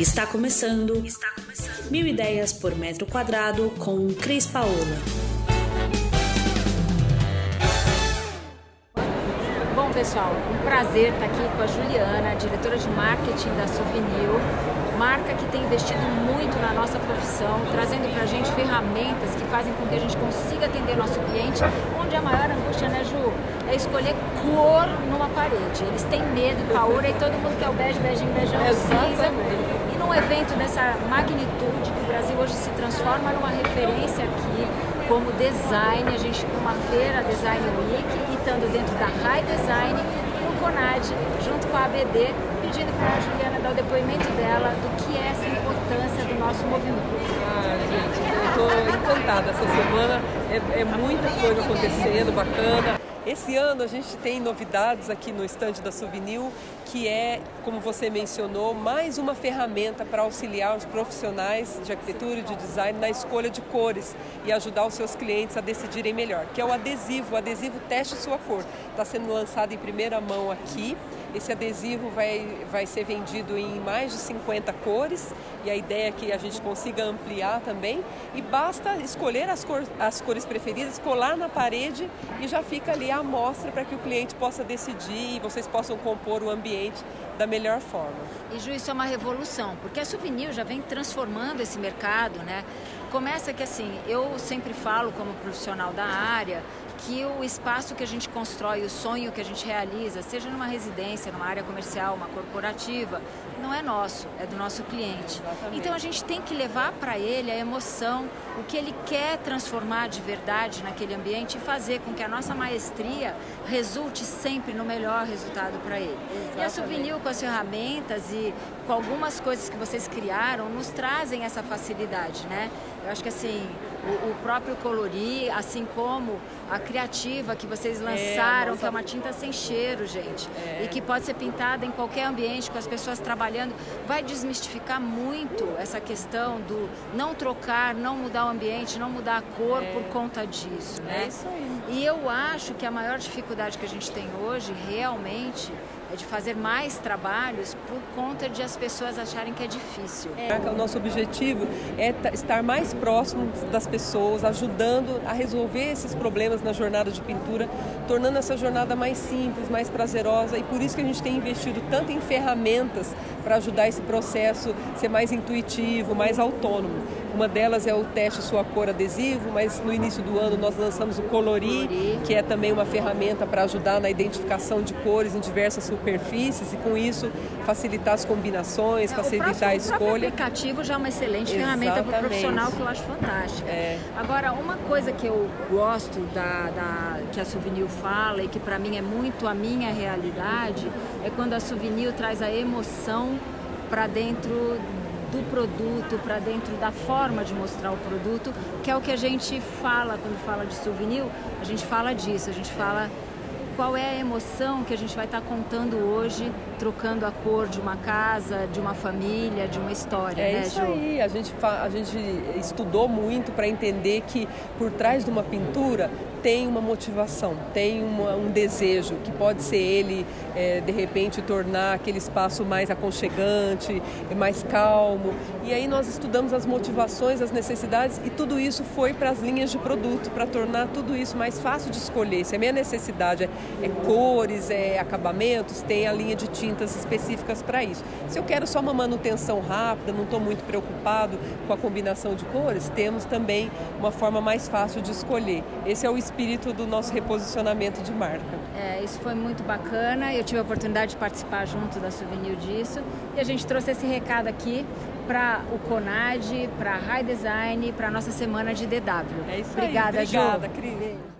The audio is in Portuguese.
Está começando, está começando. Mil ideias por metro quadrado com Cris Paola. Bom, pessoal, um prazer estar aqui com a Juliana, diretora de marketing da Souvenir, marca que tem investido muito na nossa profissão, trazendo para a gente ferramentas que fazem com que a gente consiga atender nosso cliente, onde a maior angústia, né, Ju, é escolher cor numa parede. Eles têm medo, paura, e todo mundo quer o bege, beijinho, beijão, cinza num evento dessa magnitude, que o Brasil hoje se transforma numa referência aqui como design, a gente com uma feira Design Week e estando dentro da High Design no Conad, junto com a ABD, pedindo para a Juliana dar o depoimento dela do que é essa importância do nosso movimento. Ah, gente, eu estou encantada. Essa semana é, é muita coisa acontecendo, bacana. Esse ano a gente tem novidades aqui no estande da Souvenir, que é, como você mencionou, mais uma ferramenta para auxiliar os profissionais de arquitetura e de design na escolha de cores e ajudar os seus clientes a decidirem melhor, que é o adesivo, o adesivo teste sua cor. Está sendo lançado em primeira mão aqui. Esse adesivo vai, vai ser vendido em mais de 50 cores e a ideia é que a gente consiga ampliar também. E basta escolher as, cor, as cores preferidas, colar na parede e já fica ali a amostra para que o cliente possa decidir e vocês possam compor o ambiente da melhor forma. E Ju, isso é uma revolução, porque a Souvenir já vem transformando esse mercado, né? Começa que assim, eu sempre falo como profissional da área que o espaço que a gente constrói, o sonho que a gente realiza, seja numa residência, numa área comercial, uma corporativa, não é nosso, é do nosso cliente. Exatamente. Então a gente tem que levar para ele a emoção, o que ele quer transformar de verdade naquele ambiente e fazer com que a nossa maestria resulte sempre no melhor resultado para ele. Exatamente. E a Souvenir com as ferramentas e com algumas coisas que vocês criaram nos trazem essa facilidade, né? Eu acho que assim, o, o próprio colorir, assim como a criativa que vocês é, lançaram, é, que é uma tinta sem cheiro, gente, é. e que pode ser pintada em qualquer ambiente com as pessoas trabalhando, vai desmistificar muito essa questão do não trocar, não mudar o ambiente, não mudar a cor é. por conta disso, né? É isso aí. E eu acho que a maior dificuldade que a gente tem hoje, realmente, é de fazer mais trabalhos por conta de as pessoas acharem que é difícil. É. O nosso objetivo é estar mais próximo das pessoas, ajudando a resolver esses problemas na jornada de pintura, tornando essa jornada mais simples, mais prazerosa e por isso que a gente tem investido tanto em ferramentas para ajudar esse processo ser mais intuitivo, mais autônomo. Uma delas é o teste sua cor adesivo, mas no início do ano nós lançamos o Colori, que é também uma ferramenta para ajudar na identificação de cores em diversas superfícies e com isso facilitar as combinações, é, facilitar a escolha. O aplicativo já é uma excelente Exatamente. ferramenta para o profissional que eu acho fantástica. É. Agora, uma coisa que eu gosto da, da que a Souvenir fala e que para mim é muito a minha realidade é quando a Souvenir traz a emoção para dentro do produto, para dentro da forma de mostrar o produto, que é o que a gente fala quando fala de souvenir, a gente fala disso, a gente fala qual é a emoção que a gente vai estar contando hoje, trocando a cor de uma casa, de uma família, de uma história, é né, isso aí, a gente, a gente estudou muito para entender que por trás de uma pintura tem uma motivação, tem uma, um desejo, que pode ser ele, é, de repente, tornar aquele espaço mais aconchegante, mais calmo. E aí nós estudamos as motivações, as necessidades e tudo isso foi para as linhas de produto, para tornar tudo isso mais fácil de escolher. Se a minha necessidade é, é cores, é acabamentos, tem a linha de tintas específicas para isso. Se eu quero só uma manutenção rápida, não estou muito preocupado com a combinação de cores, temos também uma forma mais fácil de escolher. Esse é o espírito do nosso reposicionamento de marca. É, isso foi muito bacana. Eu tive a oportunidade de participar junto da Souvenir disso e a gente trouxe esse recado aqui para o Conad, para a High Design, para a nossa semana de DW. É isso Obrigada, aí. Obrigada, Ju. Cris.